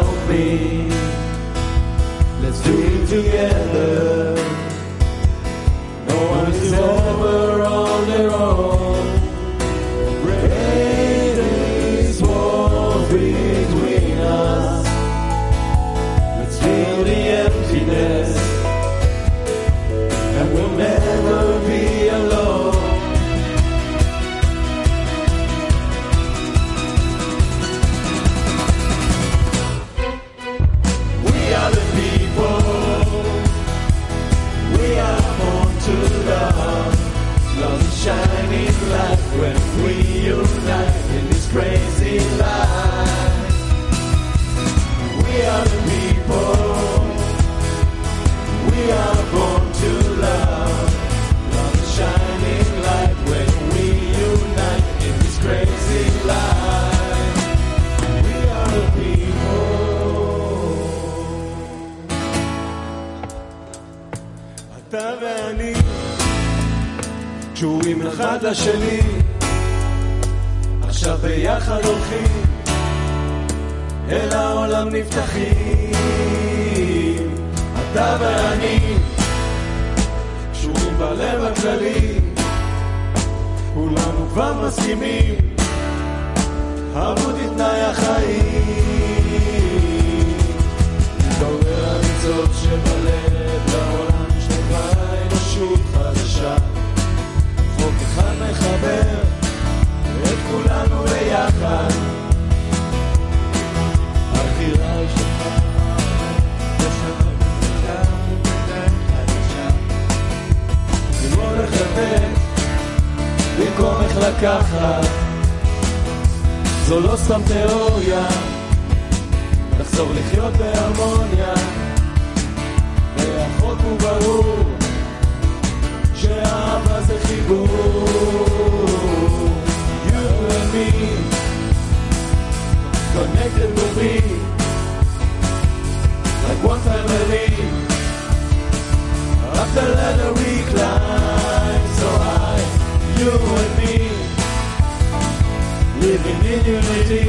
help me. Let's do it together. No one is ever on their own. קשורים אחד לשני, עכשיו ביחד הולכים, אל העולם נפתחים, אתה ואני, קשורים בלב הכללי, כולנו כבר מסכימים, עמוד תנאי החיים. מתעורר הניצוץ שבלב לעולם מחבר את כולנו ביחד. הבחירה היא שלך. ללמוד איך לתת במקום איך לקחת. זו לא סתם תיאוריה, לחזור לחיות בהרמוניה. והחוק הוא ברור. You and me, like one family. Up the ladder we climb, so high. You and me, living in unity,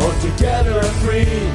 all together and free.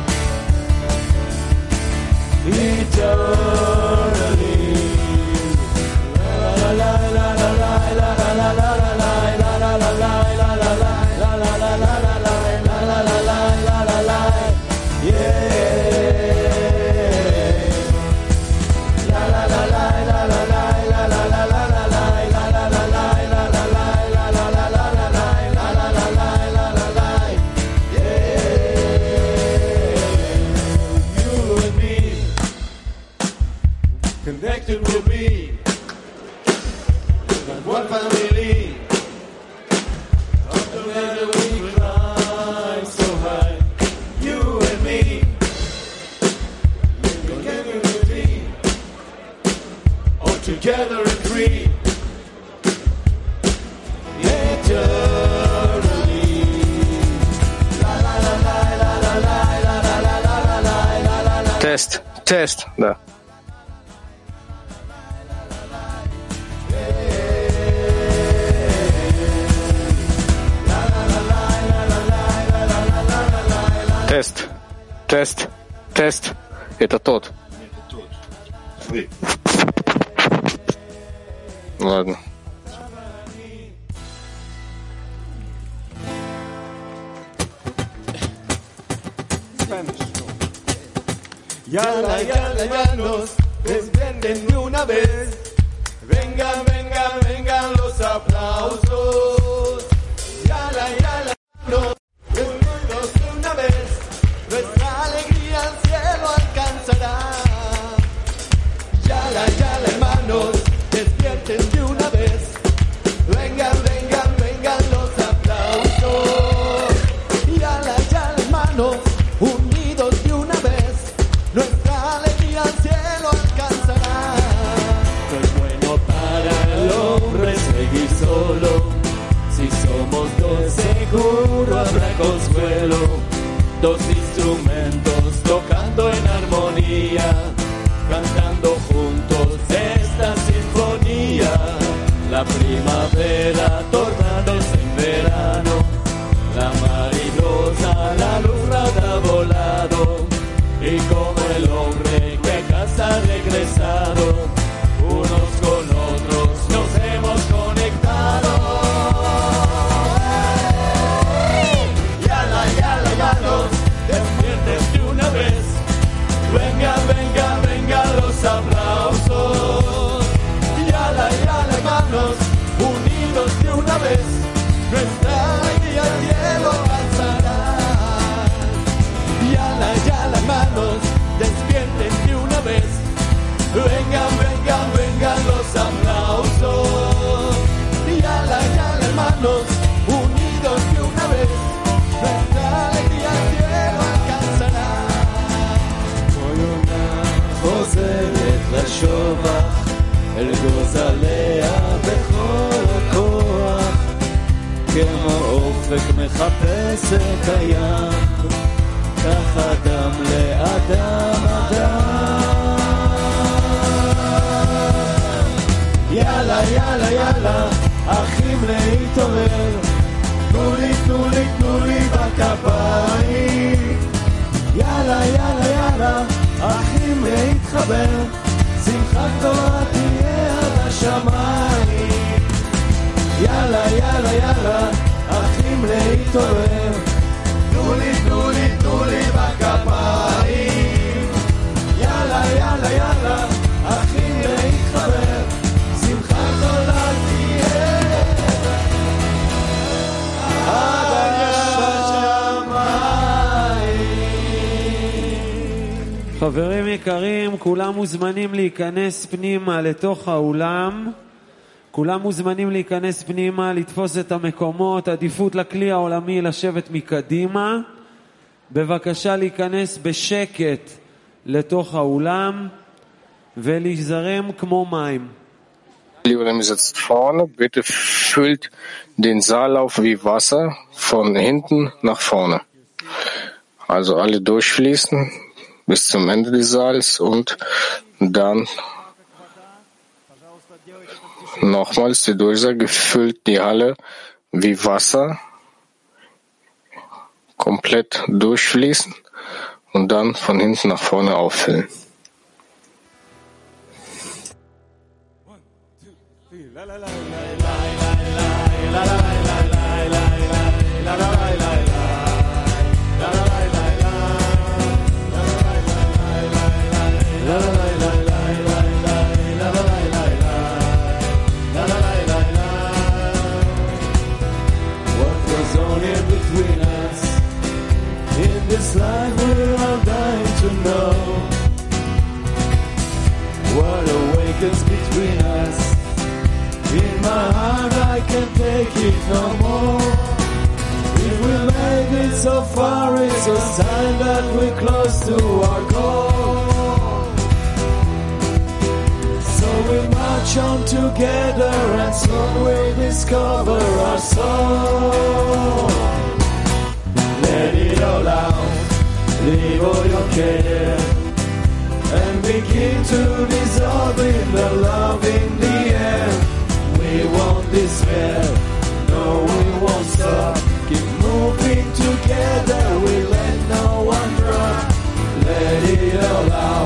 Тест. Тест. Это тот. Это тот. Вы. Ладно. Yala, yala, yalos, desviéndenme una vez. Venga, venga, venga, los aplausos. Y como el hombre que a אופק מחפש את הים, כך אדם לאדם אדם. יאללה, יאללה, יאללה, אחים להתעורר, תנו לי, תנו לי, תנו לי בכפיים. יאללה, יאללה, יאללה, אחים להתחבר, שמחה גדולה תהיה על השמיים. יאללה, יאללה, יאללה, להתעורר, תנו לי, תנו לי, תנו לי בכפיים. יאללה, יאללה, יאללה, אחים להתחבר, שמחה גדולה תהיה עד השמיים. חברים יקרים, כולם מוזמנים להיכנס פנימה לתוך האולם. כולם מוזמנים להיכנס פנימה, לתפוס את המקומות, עדיפות לכלי העולמי לשבת מקדימה. בבקשה להיכנס בשקט לתוך האולם ולהיזרם כמו מים. Liebe sitzt vorne, bitte füllt den Saallauf wie Wasser von hinten nach vorne. Also alle durchfließen bis zum Ende des Saals und dann nochmals die Durchsage füllt die Halle wie Wasser komplett durchfließen und dann von hinten nach vorne auffüllen. What to our goal. So we march on together and soon we'll discover our soul. Let it all out, leave all your care, and begin to dissolve in the love in the air. We won't despair, no, we won't stop. Keep moving together, we Let it all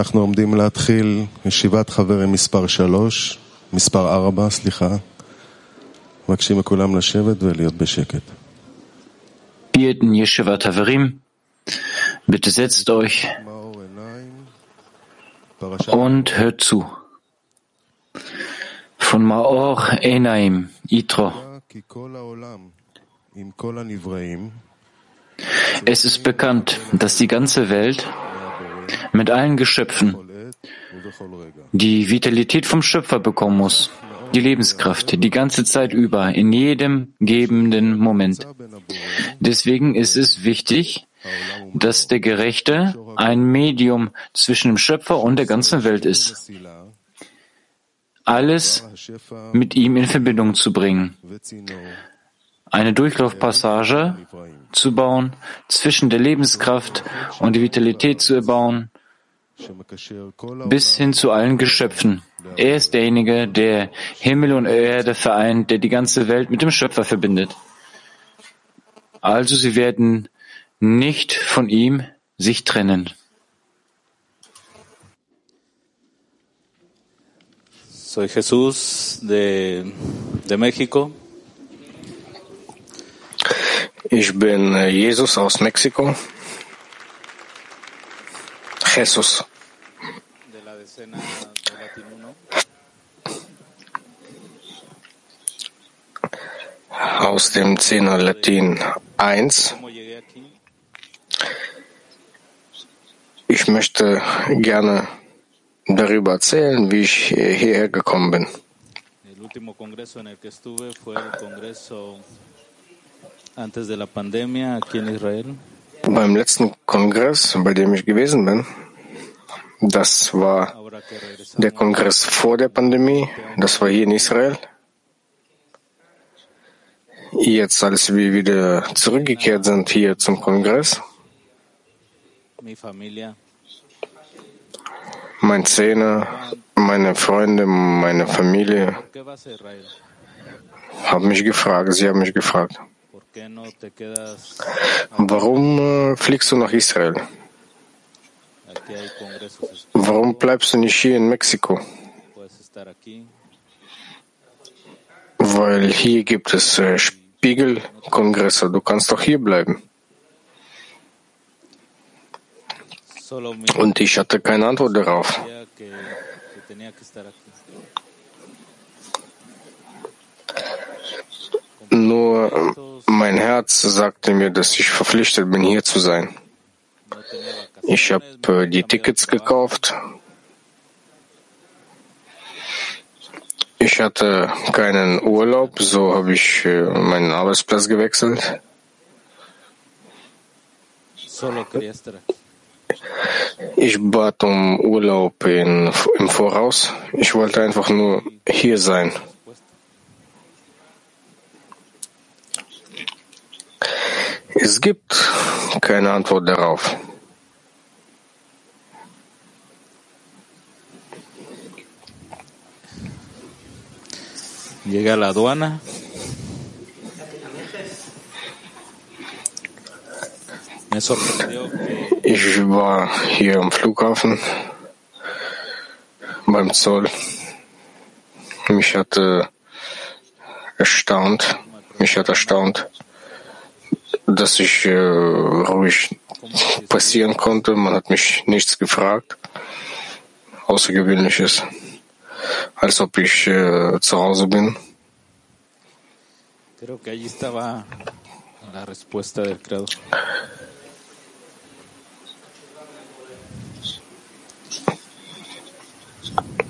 אנחנו עומדים להתחיל ישיבת חברים מספר 3, מספר 4, סליחה. מבקשים מכולם לשבת ולהיות בשקט. vierten Yeshiva Taverim. Bitte setzt euch מאור עיניים, und hört zu. Von Maor Enaim, Itro. כי כל העולם עם כל הנבראים Es ist bekannt, dass die ganze Welt mit allen Geschöpfen, die Vitalität vom Schöpfer bekommen muss, die Lebenskraft, die ganze Zeit über, in jedem gebenden Moment. Deswegen ist es wichtig, dass der Gerechte ein Medium zwischen dem Schöpfer und der ganzen Welt ist. Alles mit ihm in Verbindung zu bringen. Eine Durchlaufpassage zu bauen, zwischen der Lebenskraft und die Vitalität zu erbauen, bis hin zu allen Geschöpfen. Er ist derjenige, der Himmel und Erde vereint, der die ganze Welt mit dem Schöpfer verbindet. Also sie werden nicht von ihm sich trennen. Soy Jesús de, de México. Ich bin äh, Jesus aus Mexiko. Jesus. de la decena de Latin 1. aus dem Zehner Latin 1. ¿Cómo llegué aquí? Ich möchte gerne darüber erzählen, wie ich hierher gekommen bin. Beim letzten Kongress, bei dem ich gewesen bin, das war der Kongress vor der Pandemie, das war hier in Israel. Jetzt, als wir wieder zurückgekehrt sind hier zum Kongress, mein Zehner, meine Freunde, meine Familie haben mich gefragt, sie haben mich gefragt, Warum äh, fliegst du nach Israel? Warum bleibst du nicht hier in Mexiko? Weil hier gibt es äh, Spiegelkongresse, du kannst doch hier bleiben. Und ich hatte keine Antwort darauf. Nur mein Herz sagte mir, dass ich verpflichtet bin, hier zu sein. Ich habe äh, die Tickets gekauft. Ich hatte keinen Urlaub, so habe ich äh, meinen Arbeitsplatz gewechselt. Ich bat um Urlaub in, im Voraus. Ich wollte einfach nur hier sein. Es gibt keine Antwort darauf. Llegué a la aduana. Ich war hier am Flughafen beim Zoll. Mich hat äh, erstaunt, mich hat erstaunt, dass ich äh, ruhig passieren konnte. Man hat mich nichts gefragt. Außergewöhnliches. Als ob ich äh, zu Hause bin.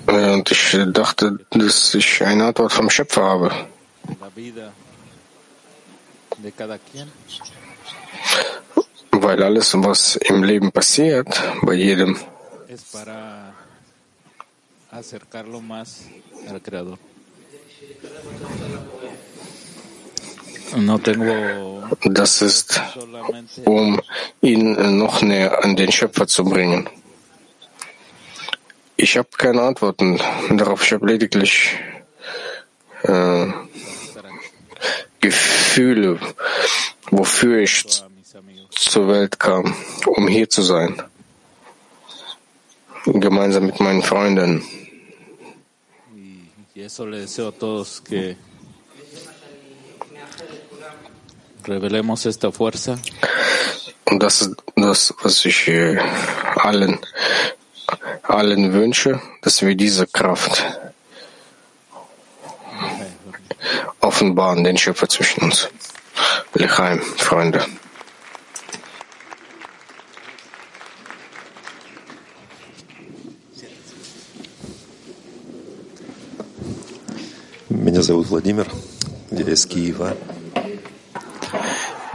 Äh, Und ich dachte, dass ich eine Antwort vom Schöpfer habe. La vida de cada quien Weil alles, was im Leben passiert, bei jedem, das ist, um ihn noch näher an den Schöpfer zu bringen. Ich habe keine Antworten darauf. Ich habe lediglich äh, Gefühle, wofür ich zur Welt kam, um hier zu sein. Gemeinsam mit meinen Freunden. Und das ist das, was ich äh, allen, allen wünsche, dass wir diese Kraft offenbaren, den Schöpfer zwischen uns. Lechaim, Freunde. Меня зовут Владимир, я из Киева.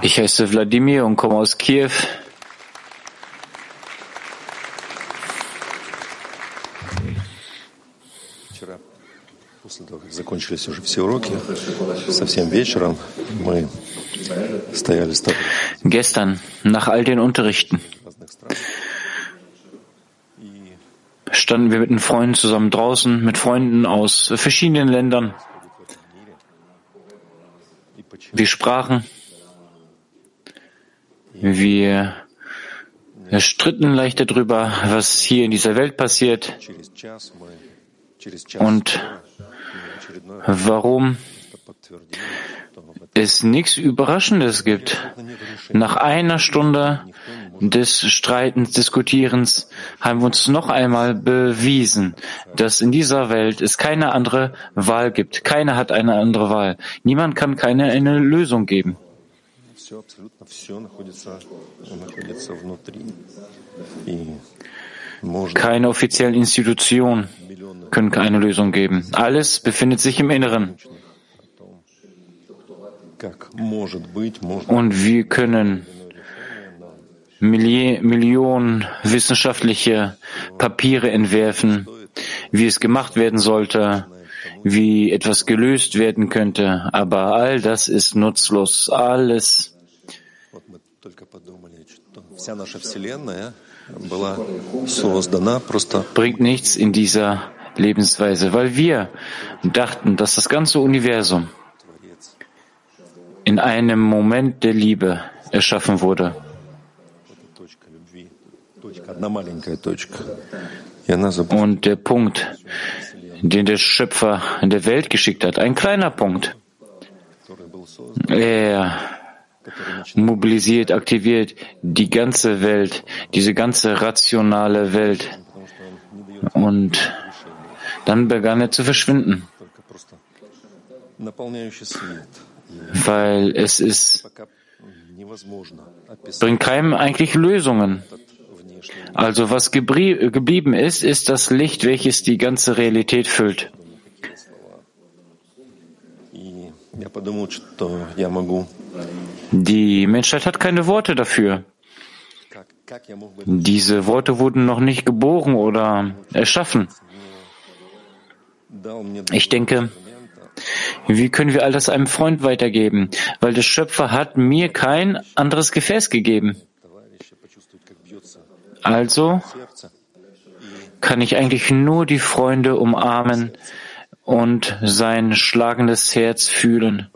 Ich heiße Wladimir und komme aus Kiew. закончились уже все уроки, совсем вечером мы стояли с тобой Gestern, nach all den Unterrichten, в разных странах. standen wir mit den Freunden zusammen draußen, mit Freunden aus verschiedenen Ländern. Wir sprachen, wir stritten leicht darüber, was hier in dieser Welt passiert Через час мы, через час und в очередной warum es nichts Überraschendes gibt. Nach einer Stunde des Streitens, Diskutierens haben wir uns noch einmal bewiesen, dass in dieser Welt es keine andere Wahl gibt. Keiner hat eine andere Wahl. Niemand kann keine eine Lösung geben. Keine offiziellen Institutionen können keine Lösung geben. Alles befindet sich im Inneren. Und wir können Milli Millionen wissenschaftliche Papiere entwerfen, wie es gemacht werden sollte, wie etwas gelöst werden könnte. Aber all das ist nutzlos. Alles. Bringt nichts in dieser Lebensweise, weil wir dachten, dass das ganze Universum in einem Moment der Liebe erschaffen wurde. Und der Punkt, den der Schöpfer in der Welt geschickt hat, ein kleiner Punkt. Er mobilisiert, aktiviert die ganze Welt, diese ganze rationale Welt. Und dann begann er zu verschwinden, weil es ist, bringt keinem eigentlich Lösungen. Also was geblieben ist, ist das Licht, welches die ganze Realität füllt. Die Menschheit hat keine Worte dafür. Diese Worte wurden noch nicht geboren oder erschaffen. Ich denke, wie können wir all das einem Freund weitergeben? Weil der Schöpfer hat mir kein anderes Gefäß gegeben. Also kann ich eigentlich nur die Freunde umarmen und sein schlagendes Herz fühlen.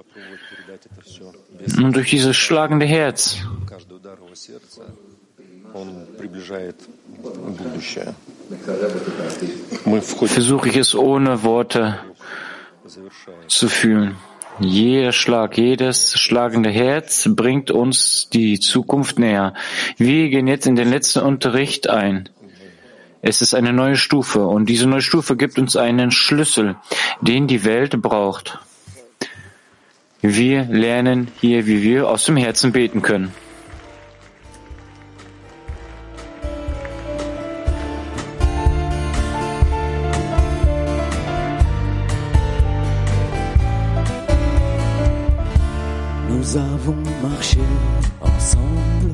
Und durch dieses schlagende Herz versuche ich es ohne Worte zu fühlen. Jeder Schlag, jedes schlagende Herz bringt uns die Zukunft näher. Wir gehen jetzt in den letzten Unterricht ein. Es ist eine neue Stufe und diese neue Stufe gibt uns einen Schlüssel, den die Welt braucht. Wir lernen hier, wie wir aus dem Herzen beten können. Nous avons marché ensemble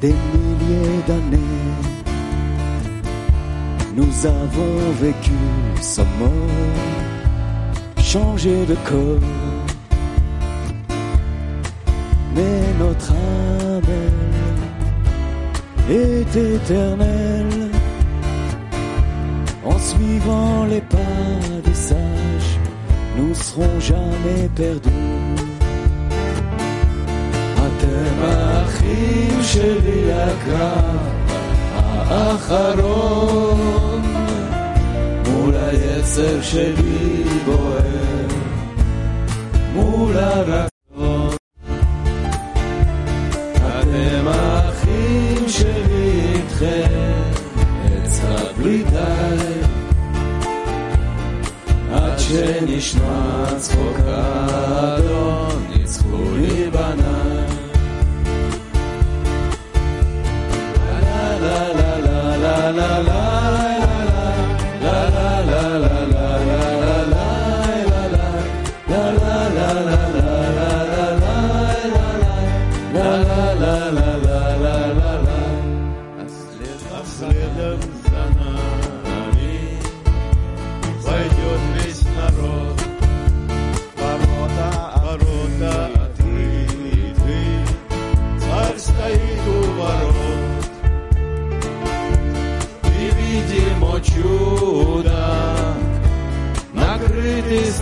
des milliers d'années. Nous avons vécu sans mort, changé de corps. Mais notre âme est éternelle. En suivant les pas des sages, nous serons jamais perdus. אתם האחים שלי לקרב האחרון מול היצר שלי בוער מול הרצון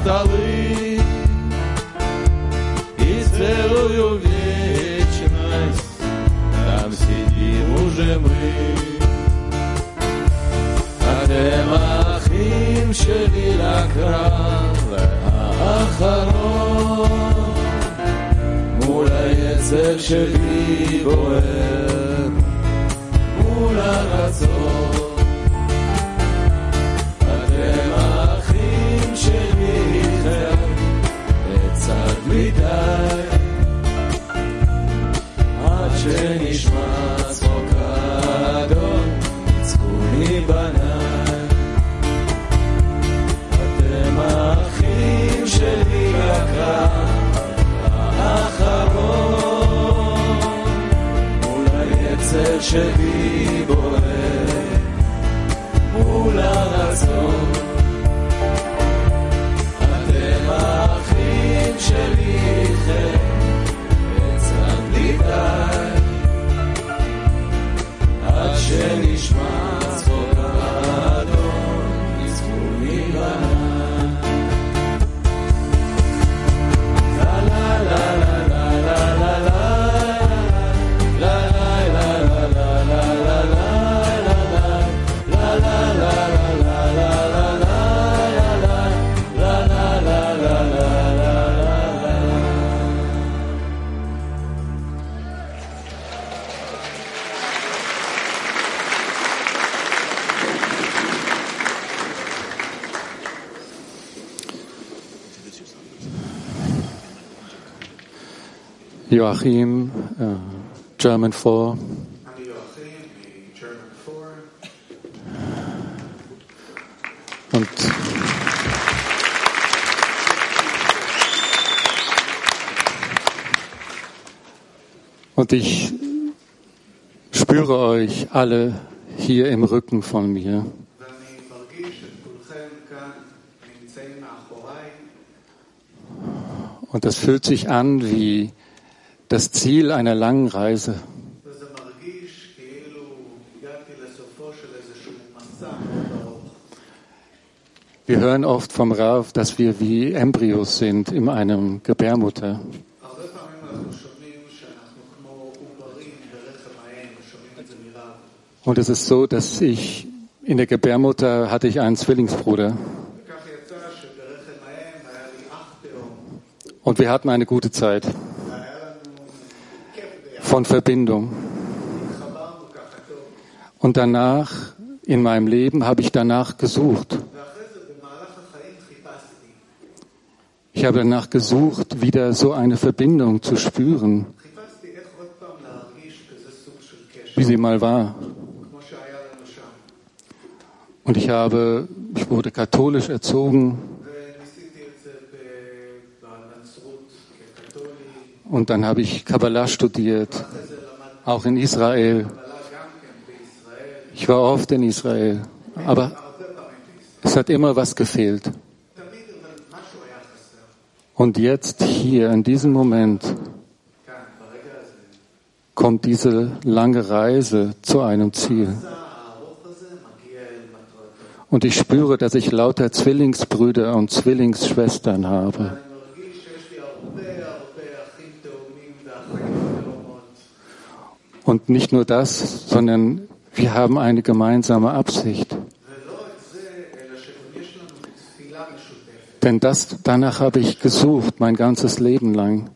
столы, и целую вечность там сидим уже мы. אתם האחים שלי לקרב האחרון מול היצר שלי בוער מול הרצון בניי אתם האחים שלי לקרב האחרון. מול היצר שלי בוער מול הרצון Joachim, uh, German 4. Und Und ich spüre euch alle hier im Rücken von mir. Und das fühlt sich an wie das Ziel einer langen Reise. Wir hören oft vom Rav, dass wir wie Embryos sind in einem Gebärmutter. Und es ist so, dass ich in der Gebärmutter hatte ich einen Zwillingsbruder. Und wir hatten eine gute Zeit von Verbindung. Und danach, in meinem Leben, habe ich danach gesucht. Ich habe danach gesucht, wieder so eine Verbindung zu spüren, wie sie mal war. Und ich habe, ich wurde katholisch erzogen. Und dann habe ich Kabbalah studiert, auch in Israel. Ich war oft in Israel, aber es hat immer was gefehlt. Und jetzt hier, in diesem Moment, kommt diese lange Reise zu einem Ziel. Und ich spüre, dass ich lauter Zwillingsbrüder und Zwillingsschwestern habe. Und nicht nur das, sondern wir haben eine gemeinsame Absicht. Denn das, danach habe ich gesucht, mein ganzes Leben lang.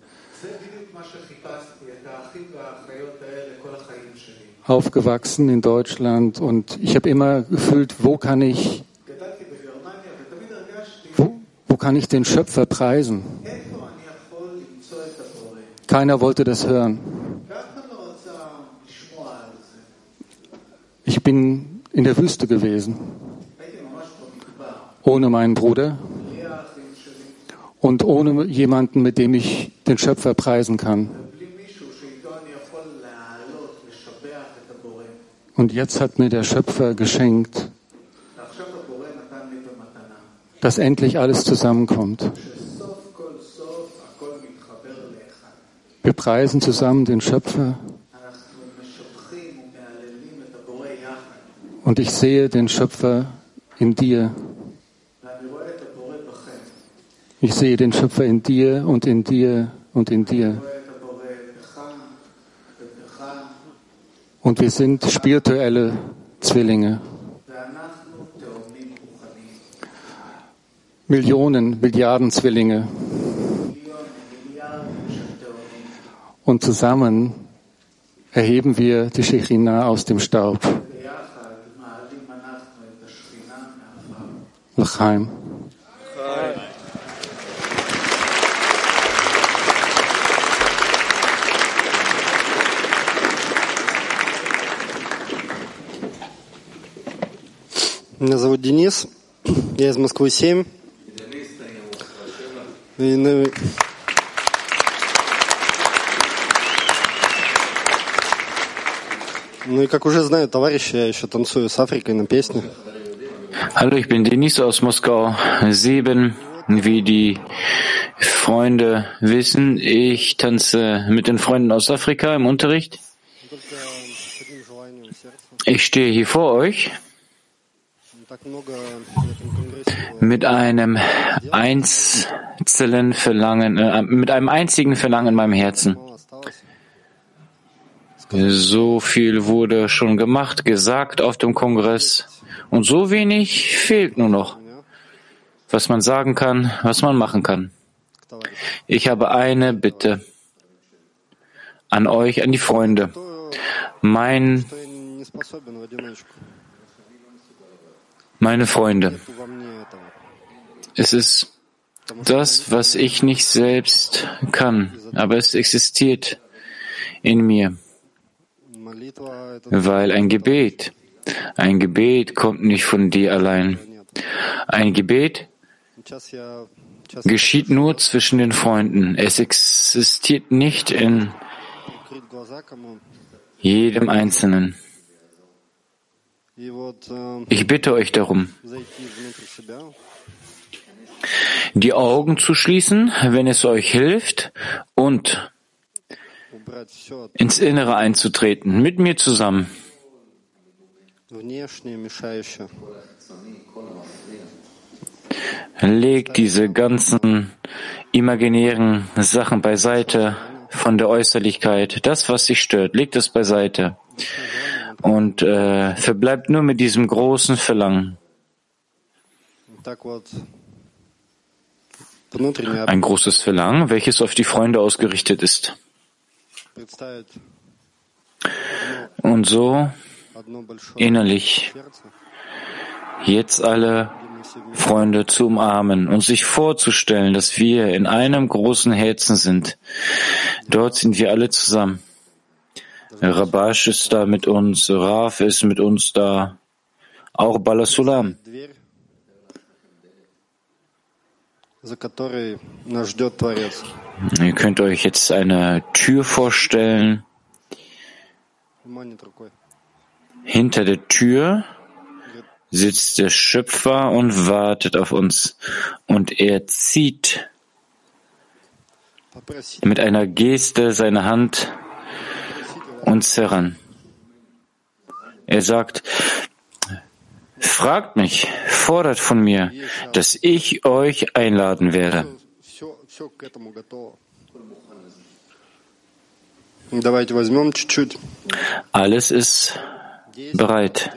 Aufgewachsen in Deutschland und ich habe immer gefühlt, wo kann ich, wo, wo kann ich den Schöpfer preisen? Keiner wollte das hören. Ich bin in der Wüste gewesen, ohne meinen Bruder und ohne jemanden, mit dem ich den Schöpfer preisen kann. Und jetzt hat mir der Schöpfer geschenkt, dass endlich alles zusammenkommt. Wir preisen zusammen den Schöpfer. Und ich sehe den Schöpfer in dir. Ich sehe den Schöpfer in dir und in dir und in dir. Und wir sind spirituelle Zwillinge. Millionen, Milliarden Zwillinge. Und zusammen erheben wir die Shechina aus dem Staub. Лахаем. Меня зовут Денис, я из Москвы 7. И ну. Ну и как уже знаю товарищи, я еще танцую с Африкой на песне. Hallo, ich bin Denis aus Moskau 7. Wie die Freunde wissen, ich tanze mit den Freunden aus Afrika im Unterricht. Ich stehe hier vor euch mit einem einzelnen Verlangen, äh, mit einem einzigen Verlangen in meinem Herzen. So viel wurde schon gemacht, gesagt auf dem Kongress. Und so wenig fehlt nur noch, was man sagen kann, was man machen kann. Ich habe eine Bitte an euch, an die Freunde. Mein, meine Freunde, es ist das, was ich nicht selbst kann, aber es existiert in mir, weil ein Gebet ein Gebet kommt nicht von dir allein. Ein Gebet geschieht nur zwischen den Freunden. Es existiert nicht in jedem Einzelnen. Ich bitte euch darum, die Augen zu schließen, wenn es euch hilft, und ins Innere einzutreten, mit mir zusammen. Leg diese ganzen imaginären Sachen beiseite von der Äußerlichkeit. Das, was dich stört, leg das beiseite. Und äh, verbleibt nur mit diesem großen Verlangen. Ein großes Verlangen, welches auf die Freunde ausgerichtet ist. Und so innerlich jetzt alle Freunde zu umarmen und sich vorzustellen, dass wir in einem großen Herzen sind. Dort sind wir alle zusammen. Rabash ist da mit uns, Raf ist mit uns da, auch Balasulam. Ihr könnt euch jetzt eine Tür vorstellen. Hinter der Tür sitzt der Schöpfer und wartet auf uns. Und er zieht mit einer Geste seine Hand uns heran. Er sagt, fragt mich, fordert von mir, dass ich euch einladen werde. Alles ist bereit.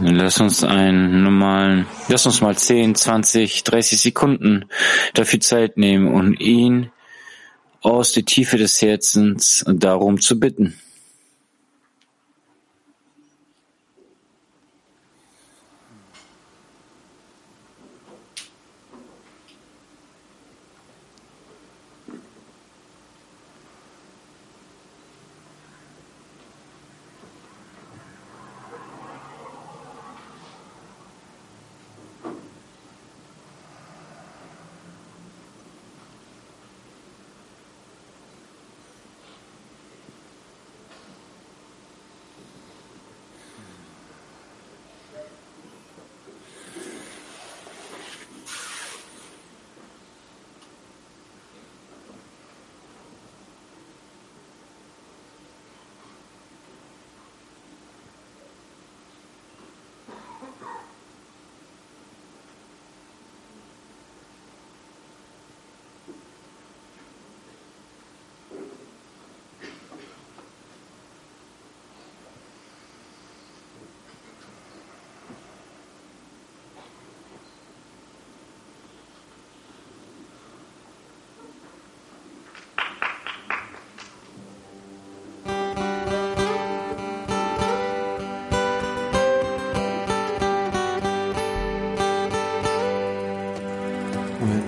Lass uns einen normalen, lass uns mal 10, 20, 30 Sekunden dafür Zeit nehmen und ihn aus der Tiefe des Herzens darum zu bitten.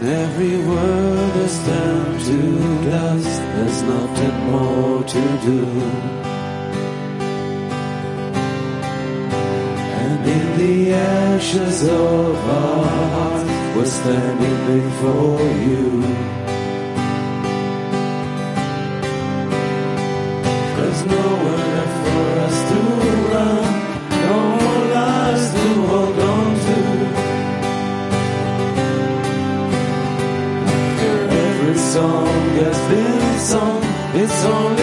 Every word is turned to dust, there's nothing more to do. And in the ashes of our hearts, we're standing before you. There's nowhere left on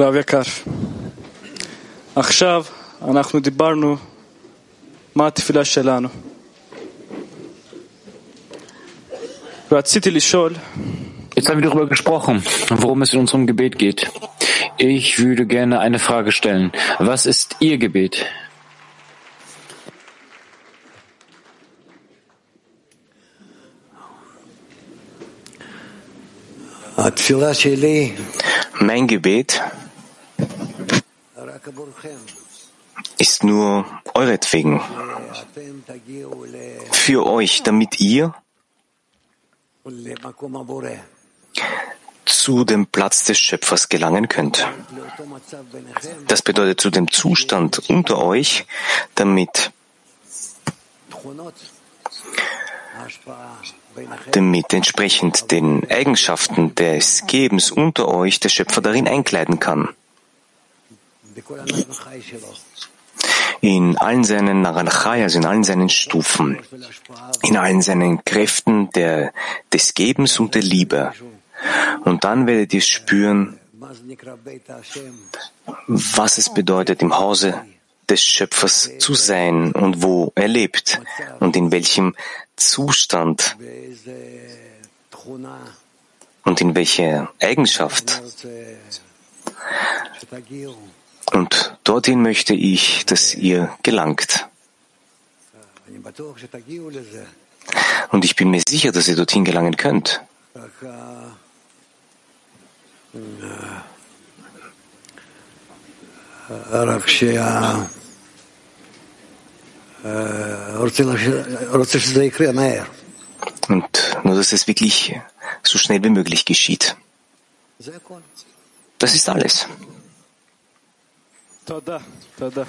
רב יקר, עכשיו אנחנו דיברנו מה התפילה שלנו. רציתי לשאול, Jetzt haben wir darüber gesprochen, worum es in unserem Gebet geht. Ich würde gerne eine Frage stellen. Was ist Ihr Gebet? התפילה שלי Mein Gebet רק עבורכם, ist nur euretwegen, für euch, damit ihr zu dem Platz des Schöpfers gelangen könnt. Das bedeutet zu dem Zustand unter euch, damit, damit entsprechend den Eigenschaften des Gebens unter euch der Schöpfer darin einkleiden kann in allen seinen Naranchayas, in allen seinen Stufen, in allen seinen Kräften der, des Gebens und der Liebe. Und dann werdet ihr spüren, was es bedeutet, im Hause des Schöpfers zu sein und wo er lebt und in welchem Zustand und in welcher Eigenschaft und dorthin möchte ich, dass ihr gelangt. Und ich bin mir sicher, dass ihr dorthin gelangen könnt. Und nur, dass es wirklich so schnell wie möglich geschieht. Das ist alles. Тогда, тогда.